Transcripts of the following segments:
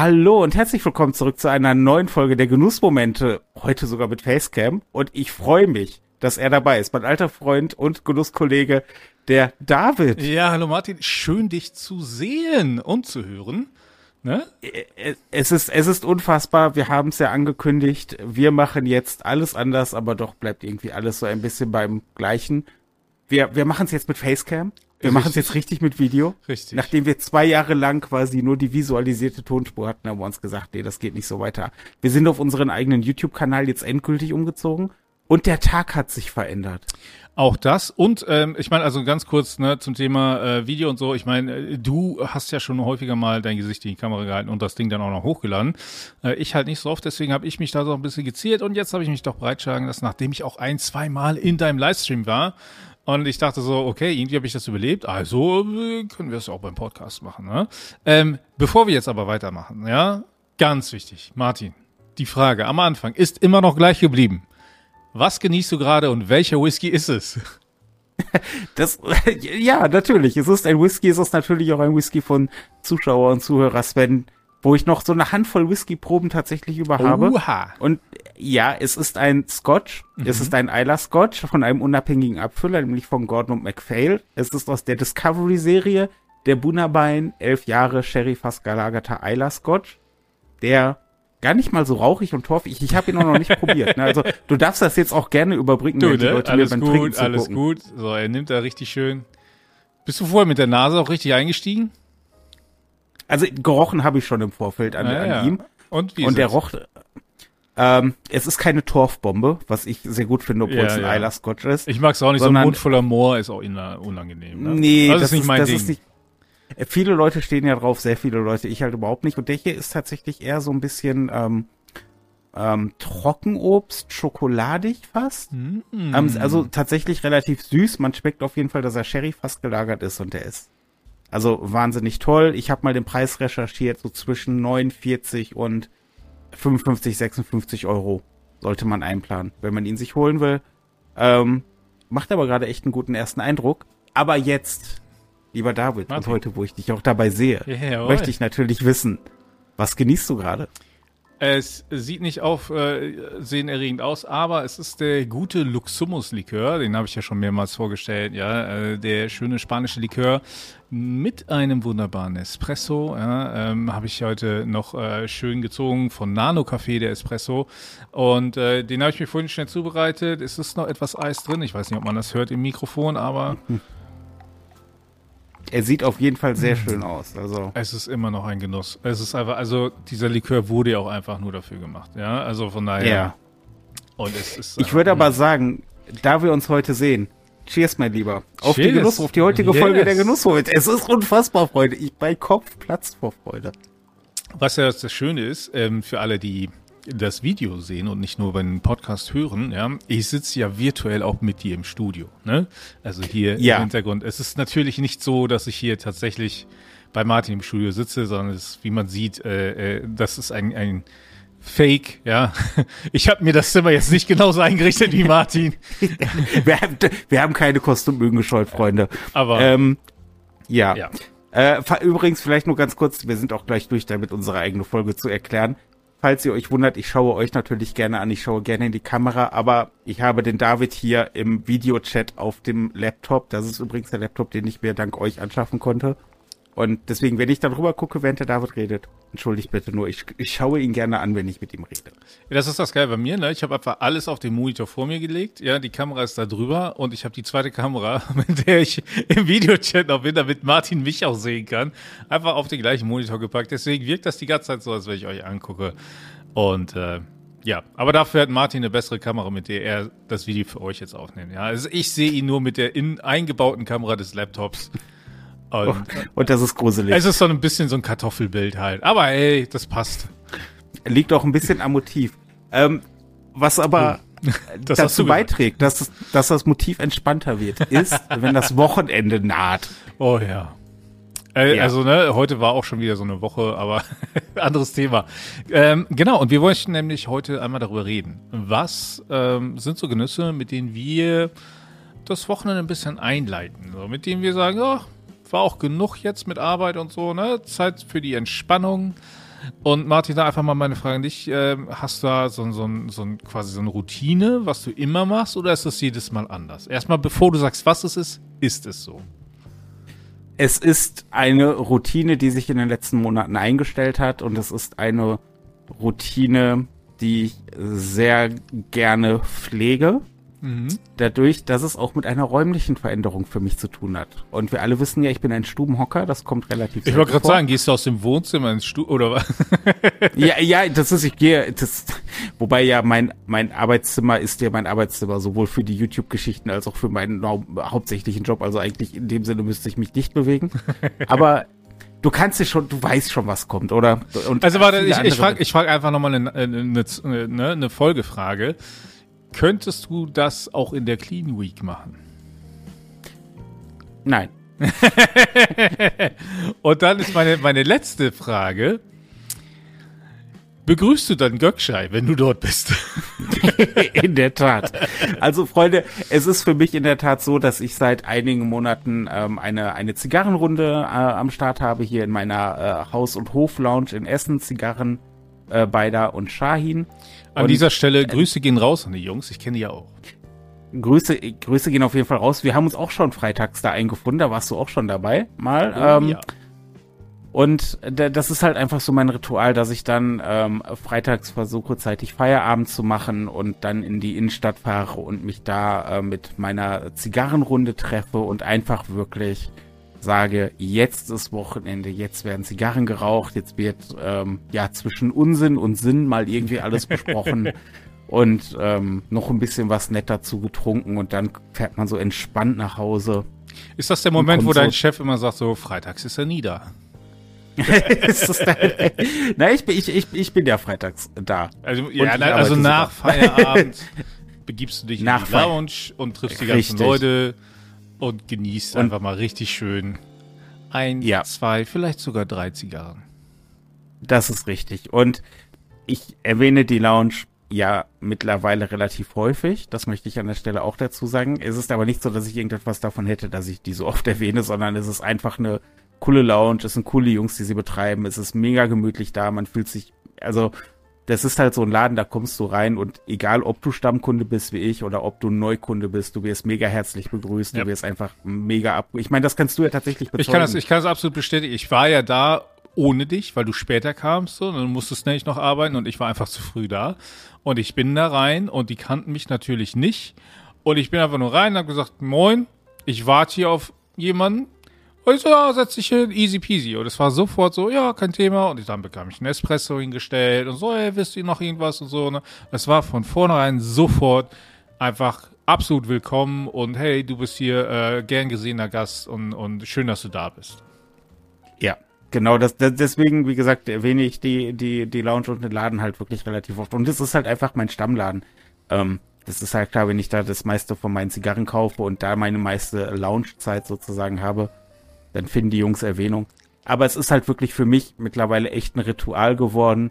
Hallo und herzlich willkommen zurück zu einer neuen Folge der Genussmomente. Heute sogar mit Facecam. Und ich freue mich, dass er dabei ist. Mein alter Freund und Genusskollege, der David. Ja, hallo Martin. Schön, dich zu sehen und zu hören. Ne? Es ist, es ist unfassbar. Wir haben es ja angekündigt. Wir machen jetzt alles anders, aber doch bleibt irgendwie alles so ein bisschen beim Gleichen. Wir, wir machen es jetzt mit Facecam. Wir machen es jetzt richtig mit Video. Richtig. Nachdem wir zwei Jahre lang quasi nur die visualisierte Tonspur hatten, haben wir uns gesagt, nee, das geht nicht so weiter. Wir sind auf unseren eigenen YouTube-Kanal jetzt endgültig umgezogen und der Tag hat sich verändert. Auch das und ähm, ich meine also ganz kurz ne, zum Thema äh, Video und so. Ich meine, äh, du hast ja schon häufiger mal dein Gesicht in die Kamera gehalten und das Ding dann auch noch hochgeladen. Äh, ich halt nicht so oft, deswegen habe ich mich da so ein bisschen geziert und jetzt habe ich mich doch breitschlagen lassen, nachdem ich auch ein, zwei Mal in deinem Livestream war und ich dachte so, okay, irgendwie habe ich das überlebt, also äh, können wir es auch beim Podcast machen. Ne? Ähm, bevor wir jetzt aber weitermachen, ja, ganz wichtig, Martin, die Frage am Anfang ist immer noch gleich geblieben. Was genießt du gerade und welcher Whisky ist es? Das, ja, natürlich. Es ist ein Whisky, es ist natürlich auch ein Whisky von Zuschauer und Zuhörer Sven wo ich noch so eine Handvoll Whisky-Proben tatsächlich über habe. Uha. Und ja, es ist ein Scotch. Mhm. Es ist ein Isla Scotch von einem unabhängigen Abfüller, nämlich von Gordon und MacPhail. Es ist aus der Discovery-Serie der Bunnerbein, elf Jahre Sherry fast gelagerter Isla Scotch, der gar nicht mal so rauchig und torfig. Ich habe ihn auch noch nicht probiert. Ne? Also du darfst das jetzt auch gerne überbringen, du, wenn die ne? Leute alles mir beim gut, Alles gut, so er nimmt da richtig schön. Bist du vorher mit der Nase auch richtig eingestiegen? Also gerochen habe ich schon im Vorfeld an, ja, an ja. ihm. Und wie Und der roch. Ähm, es ist keine Torfbombe, was ich sehr gut finde, obwohl ja, es ein ja. Isla Scotch ist. Ich mag es auch nicht, sondern, so ein Mund voller Moor ist auch unangenehm. Ne? Nee, also das, ist nicht mein Ding. Nicht, äh, viele Leute stehen ja drauf, sehr viele Leute, ich halt überhaupt nicht. Und der hier ist tatsächlich eher so ein bisschen ähm, ähm, Trockenobst, schokoladig fast. Mm. Ähm, also tatsächlich relativ süß. Man schmeckt auf jeden Fall, dass er Sherry fast gelagert ist und der ist also wahnsinnig toll. Ich habe mal den Preis recherchiert, so zwischen 49 und 55, 56 Euro sollte man einplanen, wenn man ihn sich holen will. Ähm, macht aber gerade echt einen guten ersten Eindruck. Aber jetzt, lieber David, Martin. und heute, wo ich dich auch dabei sehe, yeah, möchte ich natürlich wissen, was genießt du gerade? Es sieht nicht auf äh, aus, aber es ist der gute Luxumus-Likör, den habe ich ja schon mehrmals vorgestellt, ja, äh, der schöne spanische Likör mit einem wunderbaren Espresso, ja, ähm, habe ich heute noch äh, schön gezogen von Nano Café, der Espresso und äh, den habe ich mir vorhin schnell zubereitet. Es ist noch etwas Eis drin, ich weiß nicht, ob man das hört im Mikrofon, aber er sieht auf jeden Fall sehr schön aus. Also es ist immer noch ein Genuss. Es ist einfach, also dieser Likör wurde ja auch einfach nur dafür gemacht. Ja, also von daher. Ja. Und es ist. Ich würde aber sagen, da wir uns heute sehen, Cheers, mein Lieber. Auf Cheers. die Genuss, auf die heutige yes. Folge der Genuss heute. Es ist unfassbar, Freunde. Ich, mein Kopf platzt vor Freude. Was ja das Schöne ist, ähm, für alle, die das Video sehen und nicht nur beim Podcast hören, ja, ich sitze ja virtuell auch mit dir im Studio, ne? Also hier ja. im Hintergrund. Es ist natürlich nicht so, dass ich hier tatsächlich bei Martin im Studio sitze, sondern es ist, wie man sieht, äh, äh, das ist ein, ein Fake, ja. Ich habe mir das Zimmer jetzt nicht genauso eingerichtet wie Martin. wir, haben, wir haben keine Kostümbögen gescheut, Freunde. Aber ähm, ja. ja. Äh, übrigens, vielleicht nur ganz kurz, wir sind auch gleich durch, damit unsere eigene Folge zu erklären. Falls ihr euch wundert, ich schaue euch natürlich gerne an, ich schaue gerne in die Kamera, aber ich habe den David hier im Videochat auf dem Laptop. Das ist übrigens der Laptop, den ich mir dank euch anschaffen konnte. Und deswegen, wenn ich dann rüber gucke, während der David redet, entschuldigt bitte nur, ich, ich schaue ihn gerne an, wenn ich mit ihm rede. Ja, das ist das geil bei mir, ne? Ich habe einfach alles auf den Monitor vor mir gelegt. Ja, die Kamera ist da drüber und ich habe die zweite Kamera, mit der ich im Videochat noch bin, damit Martin mich auch sehen kann, einfach auf den gleichen Monitor gepackt. Deswegen wirkt das die ganze Zeit so, als wenn ich euch angucke. Und äh, ja, aber dafür hat Martin eine bessere Kamera, mit der er das Video für euch jetzt aufnimmt. Ja, also ich sehe ihn nur mit der in, eingebauten Kamera des Laptops. Und, oh, und das ist gruselig. Es ist so ein bisschen so ein Kartoffelbild halt. Aber ey, das passt. Liegt auch ein bisschen am Motiv. Ähm, was aber oh, dazu beiträgt, dass, dass das Motiv entspannter wird, ist, wenn das Wochenende naht. Oh ja. Äh, ja. Also, ne, heute war auch schon wieder so eine Woche, aber anderes Thema. Ähm, genau, und wir wollten nämlich heute einmal darüber reden. Was ähm, sind so Genüsse, mit denen wir das Wochenende ein bisschen einleiten? So, mit denen wir sagen, oh, war auch genug jetzt mit Arbeit und so, ne? Zeit für die Entspannung. Und Martin, da einfach mal meine Frage an dich. Äh, hast du da so, so, so quasi so eine Routine, was du immer machst, oder ist das jedes Mal anders? Erstmal, bevor du sagst, was es ist, ist es so? Es ist eine Routine, die sich in den letzten Monaten eingestellt hat und es ist eine Routine, die ich sehr gerne pflege. Mhm. Dadurch, dass es auch mit einer räumlichen Veränderung für mich zu tun hat. Und wir alle wissen ja, ich bin ein Stubenhocker, das kommt relativ Ich wollte gerade sagen, gehst du aus dem Wohnzimmer ins Stuben oder was? ja, ja, das ist, ich gehe, das, wobei ja mein, mein Arbeitszimmer ist ja mein Arbeitszimmer, sowohl für die YouTube-Geschichten als auch für meinen hauptsächlichen Job. Also eigentlich in dem Sinne müsste ich mich nicht bewegen. Aber du kannst dir schon, du weißt schon, was kommt, oder? Und also warte, ich, ich frage ich frag einfach nochmal eine, eine, eine, eine Folgefrage. Könntest du das auch in der Clean Week machen? Nein. Und dann ist meine, meine letzte Frage. Begrüßt du dann Gökschei, wenn du dort bist? in der Tat. Also Freunde, es ist für mich in der Tat so, dass ich seit einigen Monaten ähm, eine, eine Zigarrenrunde äh, am Start habe hier in meiner äh, Haus- und Hof-Lounge in Essen. Zigarren äh, Beida und Shahin. An und, dieser Stelle, äh, Grüße gehen raus an die Jungs, ich kenne die ja auch. Grüße, Grüße gehen auf jeden Fall raus. Wir haben uns auch schon freitags da eingefunden, da warst du auch schon dabei, mal. Oh, ähm, ja. Und das ist halt einfach so mein Ritual, dass ich dann ähm, freitags versuche, zeitig Feierabend zu machen und dann in die Innenstadt fahre und mich da äh, mit meiner Zigarrenrunde treffe und einfach wirklich sage, jetzt ist Wochenende, jetzt werden Zigarren geraucht, jetzt wird ähm, ja zwischen Unsinn und Sinn mal irgendwie alles besprochen und ähm, noch ein bisschen was nett dazu getrunken und dann fährt man so entspannt nach Hause. Ist das der Moment, wo dein so Chef immer sagt, so freitags ist er nie da? Na, ich bin, ich, ich, ich bin ja freitags da. Also, ja, also nach Feierabend begibst du dich nach in die Lounge und triffst die ganzen Richtig. Leute und genießt und einfach mal richtig schön ein, ja. zwei, vielleicht sogar drei Zigarren. Das ist richtig. Und ich erwähne die Lounge ja mittlerweile relativ häufig. Das möchte ich an der Stelle auch dazu sagen. Es ist aber nicht so, dass ich irgendetwas davon hätte, dass ich die so oft erwähne, sondern es ist einfach eine coole Lounge. Es sind coole Jungs, die sie betreiben. Es ist mega gemütlich da. Man fühlt sich, also das ist halt so ein Laden, da kommst du rein und egal, ob du Stammkunde bist wie ich oder ob du Neukunde bist, du wirst mega herzlich begrüßt, ja. du wirst einfach mega ab. Ich meine, das kannst du ja tatsächlich bezeugen. Ich kann das, ich kann das absolut bestätigen. Ich war ja da ohne dich, weil du später kamst, so, und dann musstest nämlich noch arbeiten und ich war einfach zu früh da. Und ich bin da rein und die kannten mich natürlich nicht. Und ich bin einfach nur rein und habe gesagt, moin, ich warte hier auf jemanden, und ich so, ja, setz dich hin, easy peasy. Und es war sofort so, ja, kein Thema. Und dann bekam ich einen Espresso hingestellt und so, hey, wisst ihr noch irgendwas und so. Ne? Es war von vornherein sofort einfach absolut willkommen und hey, du bist hier äh, gern gesehener Gast und, und schön, dass du da bist. Ja, genau, das, das, deswegen, wie gesagt, erwähne ich die, die, die Lounge und den Laden halt wirklich relativ oft. Und das ist halt einfach mein Stammladen. Ähm, das ist halt klar, wenn ich da das meiste von meinen Zigarren kaufe und da meine meiste Loungezeit sozusagen habe, dann finden die Jungs Erwähnung. Aber es ist halt wirklich für mich mittlerweile echt ein Ritual geworden.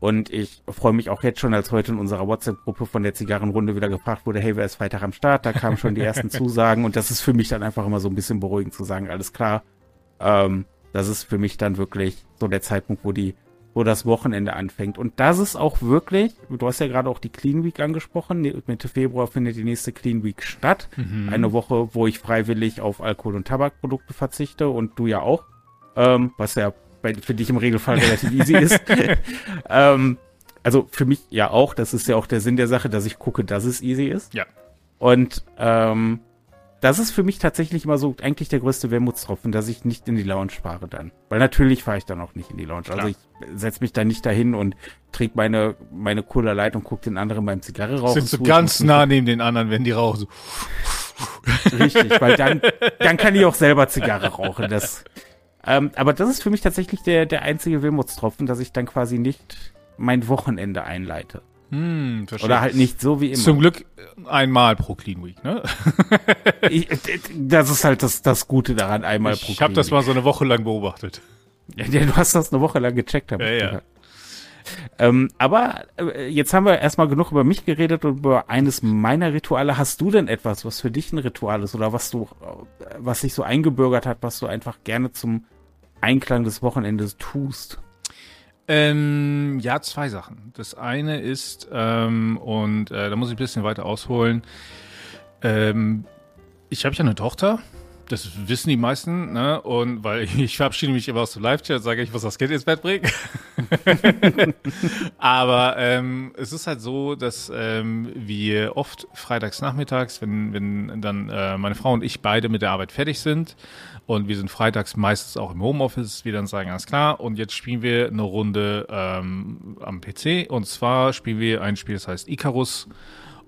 Und ich freue mich auch jetzt schon, als heute in unserer WhatsApp-Gruppe von der Zigarrenrunde wieder gefragt wurde, hey, wer ist Freitag am Start? Da kamen schon die ersten Zusagen. Und das ist für mich dann einfach immer so ein bisschen beruhigend zu sagen, alles klar. Ähm, das ist für mich dann wirklich so der Zeitpunkt, wo die wo das Wochenende anfängt. Und das ist auch wirklich, du hast ja gerade auch die Clean Week angesprochen, Mitte Februar findet die nächste Clean Week statt. Mhm. Eine Woche, wo ich freiwillig auf Alkohol- und Tabakprodukte verzichte und du ja auch, ähm, was ja bei, für dich im Regelfall relativ easy ist. ähm, also für mich ja auch, das ist ja auch der Sinn der Sache, dass ich gucke, dass es easy ist. Ja. Und ähm, das ist für mich tatsächlich immer so eigentlich der größte Wermutstropfen, dass ich nicht in die Lounge fahre dann. Weil natürlich fahre ich dann auch nicht in die Lounge. Also Klar. Also ich setze mich da nicht dahin und träge meine, meine Cola Light und gucke den anderen beim Zigarre rauchen. Sind so ganz nah neben den anderen, wenn die rauchen. Richtig, weil dann, dann kann ich auch selber Zigarre rauchen. Das, ähm, aber das ist für mich tatsächlich der, der einzige Wermutstropfen, dass ich dann quasi nicht mein Wochenende einleite. Hm, Oder halt nicht so wie immer. Zum Glück einmal pro Clean Week, ne? ich, das ist halt das, das Gute daran, einmal ich pro Clean Ich habe das mal so eine Woche lang beobachtet. Ja, du hast das eine Woche lang gecheckt. Ja, ja. Ähm, aber äh, jetzt haben wir erstmal genug über mich geredet und über eines meiner Rituale. Hast du denn etwas, was für dich ein Ritual ist oder was du, äh, was sich so eingebürgert hat, was du einfach gerne zum Einklang des Wochenendes tust? Ähm, ja, zwei Sachen. Das eine ist, ähm, und äh, da muss ich ein bisschen weiter ausholen, ähm, ich habe ja eine Tochter, das wissen die meisten, ne? Und weil ich verabschiede mich immer aus dem Live-Chat, sage ich, was das Kind ins Bett bringt. Aber ähm, es ist halt so, dass ähm, wir oft freitags nachmittags, wenn, wenn dann äh, meine Frau und ich beide mit der Arbeit fertig sind und wir sind freitags meistens auch im Homeoffice, wir dann sagen, alles klar, und jetzt spielen wir eine Runde ähm, am PC. Und zwar spielen wir ein Spiel, das heißt Icarus.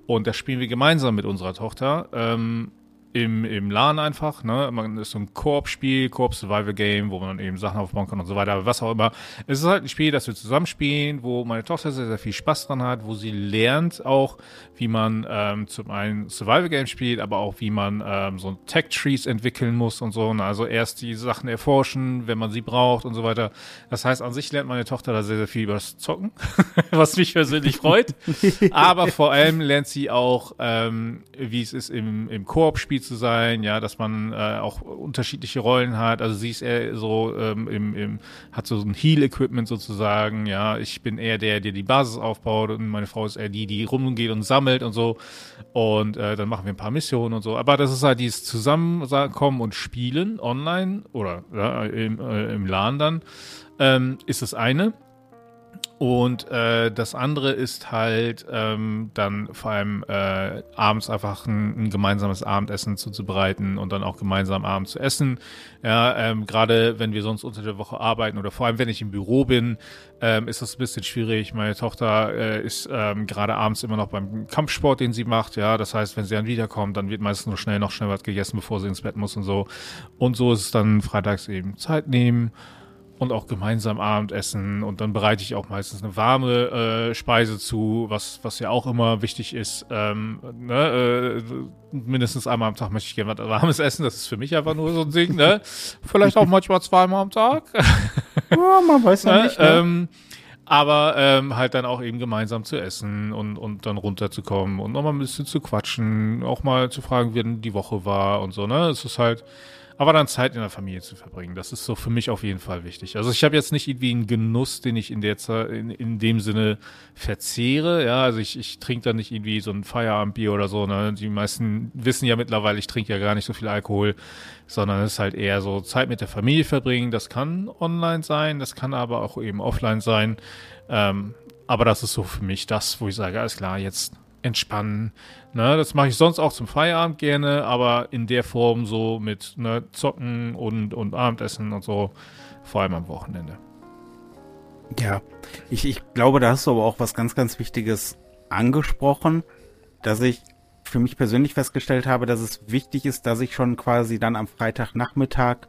Und das spielen wir gemeinsam mit unserer Tochter. Ähm, im, im LAN einfach, ne? Man ist so ein Koop-Spiel, Koop-Survival-Game, wo man eben Sachen aufbauen kann und so weiter, was auch immer. Es ist halt ein Spiel, das wir zusammenspielen, wo meine Tochter sehr, sehr viel Spaß dran hat, wo sie lernt auch, wie man ähm, zum einen Survival-Game spielt, aber auch wie man ähm, so Tech-Trees entwickeln muss und so. Ne? Also erst die Sachen erforschen, wenn man sie braucht und so weiter. Das heißt, an sich lernt meine Tochter da sehr, sehr viel über das Zocken, was mich persönlich freut. aber vor allem lernt sie auch, ähm, wie es ist im, im Koop-Spiel zu sein, ja, dass man äh, auch unterschiedliche Rollen hat. Also sie ist eher so ähm, im, im, hat so ein Heal-Equipment sozusagen, ja. Ich bin eher der, der die Basis aufbaut und meine Frau ist eher die, die rumgeht und sammelt und so. Und äh, dann machen wir ein paar Missionen und so. Aber das ist halt dieses Zusammenkommen und Spielen online oder ja, im, äh, im LAN dann, ähm, ist das eine. Und äh, das andere ist halt ähm, dann vor allem äh, abends einfach ein, ein gemeinsames Abendessen zuzubereiten und dann auch gemeinsam abends zu essen. Ja, ähm, gerade wenn wir sonst unter der Woche arbeiten oder vor allem wenn ich im Büro bin, ähm, ist das ein bisschen schwierig. Meine Tochter äh, ist ähm, gerade abends immer noch beim Kampfsport, den sie macht. Ja, das heißt, wenn sie dann wiederkommt, dann wird meistens nur schnell noch schnell was gegessen, bevor sie ins Bett muss und so. Und so ist es dann freitags eben Zeit nehmen und auch gemeinsam Abendessen und dann bereite ich auch meistens eine warme äh, Speise zu, was, was ja auch immer wichtig ist. Ähm, ne, äh, mindestens einmal am Tag möchte ich gerne was warmes essen, das ist für mich einfach nur so ein Ding, ne? Vielleicht auch manchmal zweimal am Tag. ja, man weiß ja ne, nicht. Ne? Ähm, aber ähm, halt dann auch eben gemeinsam zu essen und, und dann runterzukommen und nochmal ein bisschen zu quatschen, auch mal zu fragen, wie denn die Woche war und so, ne? Es ist halt, aber dann Zeit in der Familie zu verbringen, das ist so für mich auf jeden Fall wichtig. Also ich habe jetzt nicht irgendwie einen Genuss, den ich in der Zeit, in, in dem Sinne verzehre. Ja, also ich, ich trinke da nicht irgendwie so ein Feierabendbier oder so. Ne? Die meisten wissen ja mittlerweile, ich trinke ja gar nicht so viel Alkohol, sondern es ist halt eher so Zeit mit der Familie verbringen. Das kann online sein, das kann aber auch eben offline sein. Ähm, aber das ist so für mich das, wo ich sage, alles klar, jetzt entspannen. Ne, das mache ich sonst auch zum Feierabend gerne, aber in der Form so mit ne, Zocken und, und Abendessen und so, vor allem am Wochenende. Ja, ich, ich glaube, da hast du aber auch was ganz, ganz Wichtiges angesprochen, dass ich für mich persönlich festgestellt habe, dass es wichtig ist, dass ich schon quasi dann am Freitagnachmittag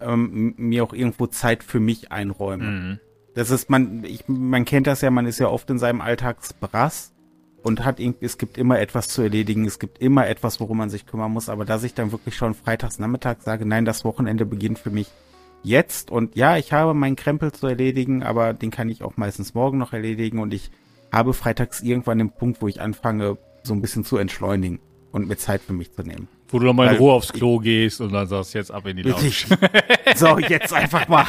ähm, mir auch irgendwo Zeit für mich einräume. Mhm. Das ist, man, ich, man kennt das ja, man ist ja oft in seinem Alltagsbrass und hat irgendwie, es gibt immer etwas zu erledigen, es gibt immer etwas, worum man sich kümmern muss, aber dass ich dann wirklich schon freitags Nachmittag sage, nein, das Wochenende beginnt für mich jetzt und ja, ich habe meinen Krempel zu erledigen, aber den kann ich auch meistens morgen noch erledigen und ich habe freitags irgendwann den Punkt, wo ich anfange, so ein bisschen zu entschleunigen und mir Zeit für mich zu nehmen. Wo du noch mal in Ruhe aufs Klo gehst und dann sagst, jetzt ab in die Lounge. so, jetzt einfach mal.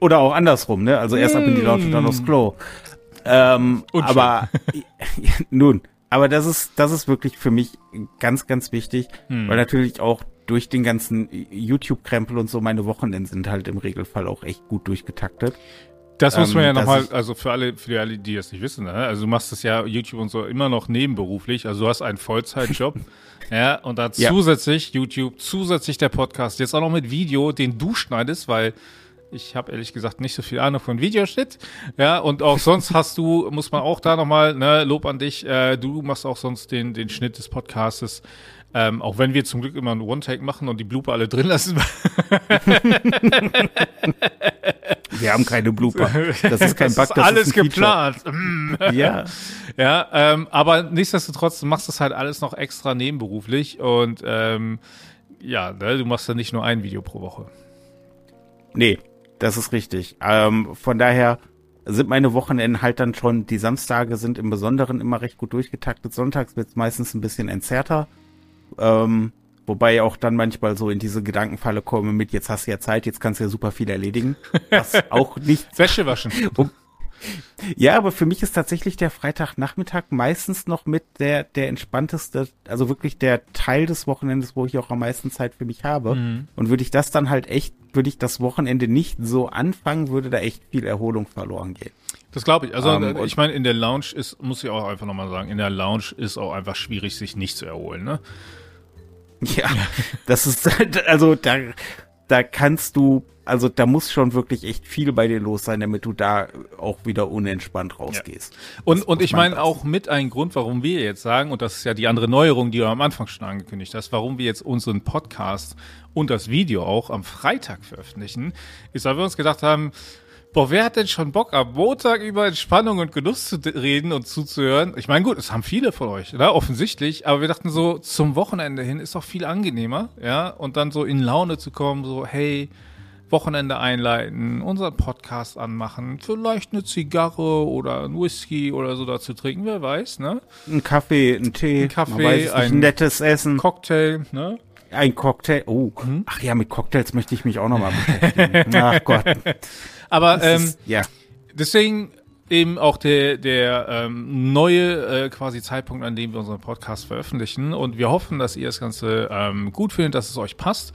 Oder auch andersrum, ne? Also erst ab in die Lounge und dann aufs Klo. Ähm, aber nun, aber das ist, das ist wirklich für mich ganz, ganz wichtig, hm. weil natürlich auch durch den ganzen YouTube-Krempel und so meine Wochenenden sind halt im Regelfall auch echt gut durchgetaktet. Das muss man ähm, ja nochmal, also für alle, für alle, die das nicht wissen, ne? also du machst das ja YouTube und so immer noch nebenberuflich, also du hast einen Vollzeitjob, ja, und dann ja. zusätzlich YouTube, zusätzlich der Podcast, jetzt auch noch mit Video, den du schneidest, weil ich habe ehrlich gesagt nicht so viel Ahnung von Videoschnitt. Ja, und auch sonst hast du, muss man auch da nochmal, ne, Lob an dich, äh, du machst auch sonst den, den Schnitt des Podcastes. Ähm, auch wenn wir zum Glück immer einen One-Take machen und die Blooper alle drin lassen. wir haben keine Blooper. Das ist kein Bug, das ist alles ist geplant. ja. Ja, ähm, aber nichtsdestotrotz, du machst das halt alles noch extra nebenberuflich und ähm, ja, ne, du machst ja nicht nur ein Video pro Woche. Nee, das ist richtig. Ähm, von daher sind meine Wochenenden halt dann schon, die Samstage sind im Besonderen immer recht gut durchgetaktet. Sonntags wird es meistens ein bisschen entzerrter. Ähm, Wobei auch dann manchmal so in diese Gedankenfalle komme mit, jetzt hast du ja Zeit, jetzt kannst du ja super viel erledigen. Was auch nicht. Wäsche waschen. Um, ja, aber für mich ist tatsächlich der Freitagnachmittag meistens noch mit der, der entspannteste, also wirklich der Teil des Wochenendes, wo ich auch am meisten Zeit für mich habe. Mhm. Und würde ich das dann halt echt, würde ich das Wochenende nicht so anfangen, würde da echt viel Erholung verloren gehen. Das glaube ich. Also ähm, ich meine, in der Lounge ist, muss ich auch einfach nochmal sagen, in der Lounge ist auch einfach schwierig, sich nicht zu erholen, ne? Ja, das ist, also da, da kannst du also da muss schon wirklich echt viel bei dir los sein, damit du da auch wieder unentspannt rausgehst. Ja. Und, und ich meine auch mit ein Grund, warum wir jetzt sagen, und das ist ja die andere Neuerung, die du am Anfang schon angekündigt hast, warum wir jetzt unseren Podcast und das Video auch am Freitag veröffentlichen, ist, weil wir uns gedacht haben, boah, wer hat denn schon Bock, am Montag über Entspannung und Genuss zu reden und zuzuhören? Ich meine, gut, es haben viele von euch, ne? offensichtlich, aber wir dachten so, zum Wochenende hin ist doch viel angenehmer, ja, und dann so in Laune zu kommen, so, hey, Wochenende einleiten, unseren Podcast anmachen, vielleicht eine Zigarre oder ein Whisky oder so dazu trinken, wer weiß, ne? Ein Kaffee, ein Tee, ein Kaffee, ein nettes Essen, Cocktail, ne? Ein Cocktail. Oh, hm? ach ja, mit Cocktails möchte ich mich auch nochmal beschäftigen. ach Gott. Aber ähm, ist, ja. deswegen eben auch der, der ähm, neue äh, quasi Zeitpunkt, an dem wir unseren Podcast veröffentlichen. Und wir hoffen, dass ihr das Ganze ähm, gut findet, dass es euch passt.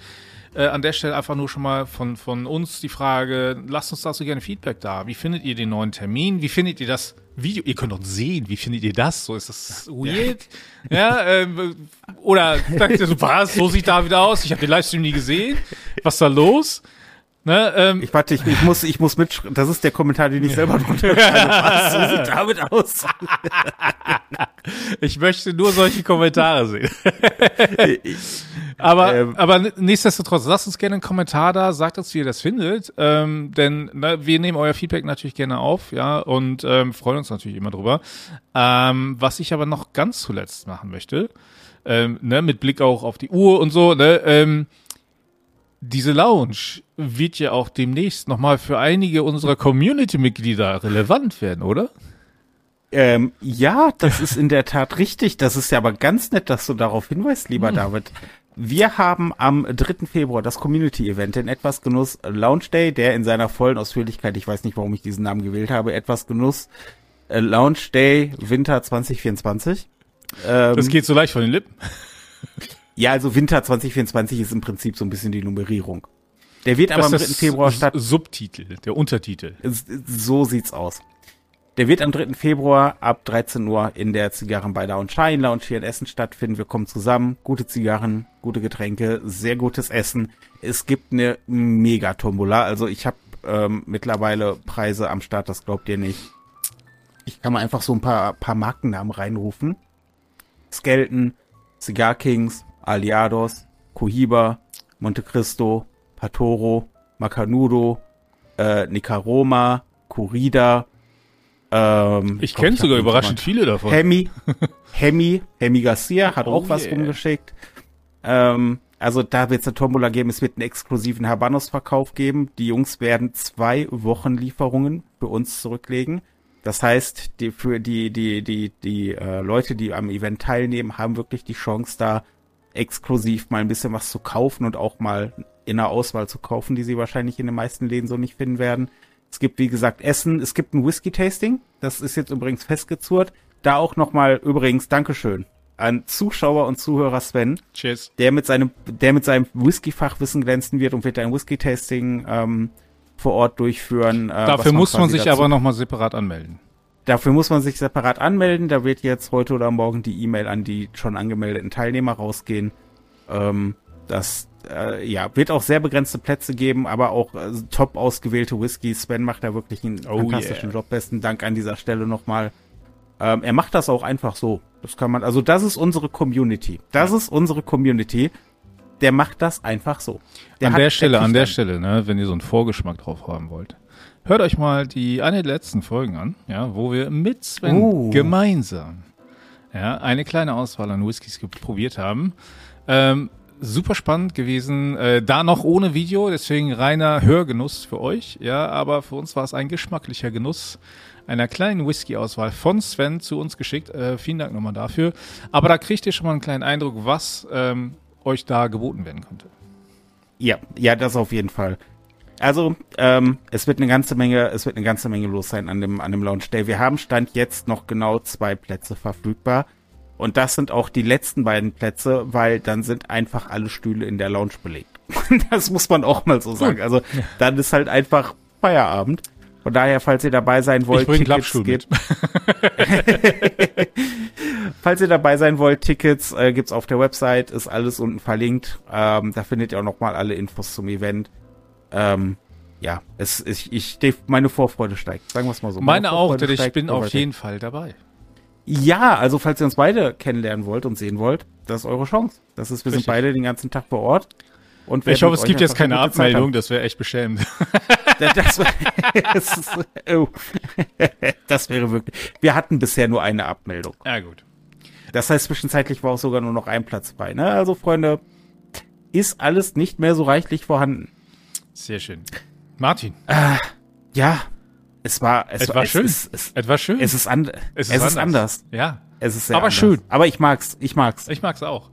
Äh, an der Stelle einfach nur schon mal von, von uns die Frage, lasst uns dazu gerne Feedback da. Wie findet ihr den neuen Termin? Wie findet ihr das Video? Ihr könnt uns sehen. Wie findet ihr das? So ist das weird? ja, ähm, oder sagt ihr so, was? So sieht David aus. Ich habe den Livestream nie gesehen. Was ist da los? Ne, ähm, ich warte, ich, ich muss, ich muss mit, das ist der Kommentar, den ich selber drunter schreibe. Was, so sieht David aus. ich möchte nur solche Kommentare sehen. aber, ähm, aber nichtsdestotrotz, lasst uns gerne einen Kommentar da, sagt uns, wie ihr das findet, ähm, denn ne, wir nehmen euer Feedback natürlich gerne auf, ja, und ähm, freuen uns natürlich immer drüber. Ähm, was ich aber noch ganz zuletzt machen möchte, ähm, ne, mit Blick auch auf die Uhr und so, ne, ähm, diese Lounge wird ja auch demnächst nochmal für einige unserer Community-Mitglieder relevant werden, oder? Ähm, ja, das ist in der Tat richtig. Das ist ja aber ganz nett, dass du darauf hinweist, lieber hm. David. Wir haben am 3. Februar das Community-Event in Etwas Genuss Lounge Day, der in seiner vollen Ausführlichkeit, ich weiß nicht, warum ich diesen Namen gewählt habe, Etwas Genuss äh, Lounge Day Winter 2024. Ähm, das geht so leicht von den Lippen. Ja, also Winter 2024 ist im Prinzip so ein bisschen die Nummerierung. Der wird aber am 3. Februar statt. Subtitel, der Untertitel. So sieht's aus. Der wird am 3. Februar ab 13 Uhr in der Zigarren bei Lounge Shine Lounge hier in Essen stattfinden. Wir kommen zusammen. Gute Zigarren, gute Getränke, sehr gutes Essen. Es gibt eine mega Tombola. Also ich habe ähm, mittlerweile Preise am Start, das glaubt ihr nicht. Ich kann mal einfach so ein paar, paar Markennamen reinrufen. Skelton, Cigar Kings, Aliados, Cohiba, Monte Cristo, Patoro, Macanudo, äh, Nicaroma, Corrida. Ähm, ich kenne sogar überraschend viele davon. Hemi, Hemi, Hemi Garcia hat oh auch was yeah. rumgeschickt. Ähm, also da wird es eine Tombola geben, es wird einen exklusiven Habanos-Verkauf geben. Die Jungs werden zwei Wochen Lieferungen für uns zurücklegen. Das heißt, die, für die, die, die, die äh, Leute, die am Event teilnehmen, haben wirklich die Chance, da exklusiv mal ein bisschen was zu kaufen und auch mal in der Auswahl zu kaufen, die sie wahrscheinlich in den meisten Läden so nicht finden werden. Es gibt, wie gesagt, Essen. Es gibt ein Whisky-Tasting. Das ist jetzt übrigens festgezurrt. Da auch nochmal übrigens Dankeschön an Zuschauer und Zuhörer Sven. Cheers. Der mit seinem, der mit seinem Whisky-Fachwissen glänzen wird und wird ein Whisky-Tasting ähm, vor Ort durchführen. Äh, Dafür muss man sich aber nochmal separat anmelden. Dafür muss man sich separat anmelden. Da wird jetzt heute oder morgen die E-Mail an die schon angemeldeten Teilnehmer rausgehen. Ähm, das äh, ja, wird auch sehr begrenzte Plätze geben, aber auch äh, top ausgewählte Whisky. Sven macht da wirklich einen oh fantastischen yeah. Job. Besten Dank an dieser Stelle nochmal. Ähm, er macht das auch einfach so. Das kann man, also das ist unsere Community. Das ja. ist unsere Community. Der macht das einfach so. Der an der Stelle, an der Stelle, ne, wenn ihr so einen Vorgeschmack drauf haben wollt. Hört euch mal die eine der letzten Folgen an, ja, wo wir mit Sven uh. gemeinsam ja, eine kleine Auswahl an Whiskys probiert haben. Ähm, super spannend gewesen. Äh, da noch ohne Video, deswegen reiner Hörgenuss für euch. Ja, aber für uns war es ein geschmacklicher Genuss einer kleinen Whisky-Auswahl von Sven zu uns geschickt. Äh, vielen Dank nochmal dafür. Aber da kriegt ihr schon mal einen kleinen Eindruck, was ähm, euch da geboten werden könnte. Ja, ja, das auf jeden Fall. Also, ähm, es wird eine ganze Menge, es wird eine ganze Menge los sein an dem, an dem Launch Day. Wir haben Stand jetzt noch genau zwei Plätze verfügbar. Und das sind auch die letzten beiden Plätze, weil dann sind einfach alle Stühle in der Lounge belegt. das muss man auch mal so sagen. Also, dann ist halt einfach Feierabend. Von daher, falls ihr dabei sein wollt, ich Tickets geht. falls ihr dabei sein wollt, Tickets äh, gibt's auf der Website, ist alles unten verlinkt. Ähm, da findet ihr auch nochmal alle Infos zum Event. Ähm, ja, es, ich, ich, meine Vorfreude steigt, sagen wir es mal so. Meine, meine auch, denn ich bin auf jeden Fall dabei. Ja, also falls ihr uns beide kennenlernen wollt und sehen wollt, das ist eure Chance. Das ist, wir Richtig. sind beide den ganzen Tag vor Ort. Und ich hoffe, es gibt jetzt keine Abmeldung, das wäre echt beschämend. das, das, oh, das wäre wirklich. Wir hatten bisher nur eine Abmeldung. Ja, gut. Das heißt, zwischenzeitlich war auch sogar nur noch ein Platz bei. Ne? Also, Freunde, ist alles nicht mehr so reichlich vorhanden. Sehr schön. Martin. Äh, ja, es war, es, es war es schön. Ist, es, es war schön. Es ist, an, es ist, es ist anders. Ja. Es ist sehr Aber anders. schön. Aber ich mag's. Ich mag's. Ich mag's auch.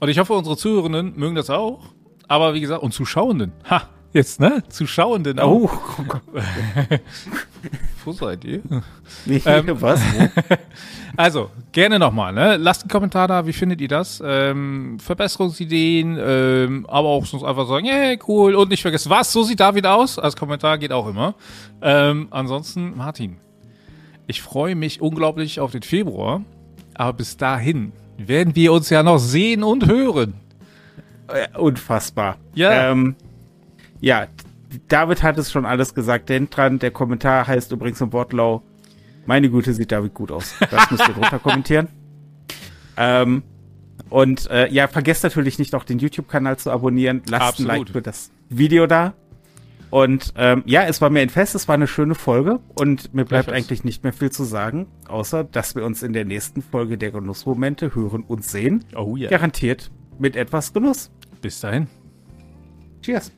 Und ich hoffe, unsere Zuhörenden mögen das auch. Aber wie gesagt, und Zuschauenden. Ha, jetzt, ne? Zuschauenden auch. Oh. Wo seid ihr? Nee, ähm, was? also, gerne nochmal, ne? Lasst einen Kommentar da, wie findet ihr das? Ähm, Verbesserungsideen, ähm, aber auch sonst einfach sagen, hey, cool, und nicht vergessen, was, so sieht David aus? Als Kommentar geht auch immer. Ähm, ansonsten, Martin, ich freue mich unglaublich auf den Februar, aber bis dahin werden wir uns ja noch sehen und hören. Äh, unfassbar. Ja. Ähm, ja, David hat es schon alles gesagt. Denkt dran, der Kommentar heißt übrigens im Wortlau, meine Güte, sieht David gut aus. Das müsst ihr drunter kommentieren. Ähm, und äh, ja, vergesst natürlich nicht auch den YouTube-Kanal zu abonnieren. Lasst Absolut. ein Like für das Video da. Und ähm, ja, es war mir ein Fest, es war eine schöne Folge und mir bleibt eigentlich nicht mehr viel zu sagen, außer dass wir uns in der nächsten Folge der Genussmomente hören und sehen. Oh ja. Garantiert mit etwas Genuss. Bis dahin. Cheers.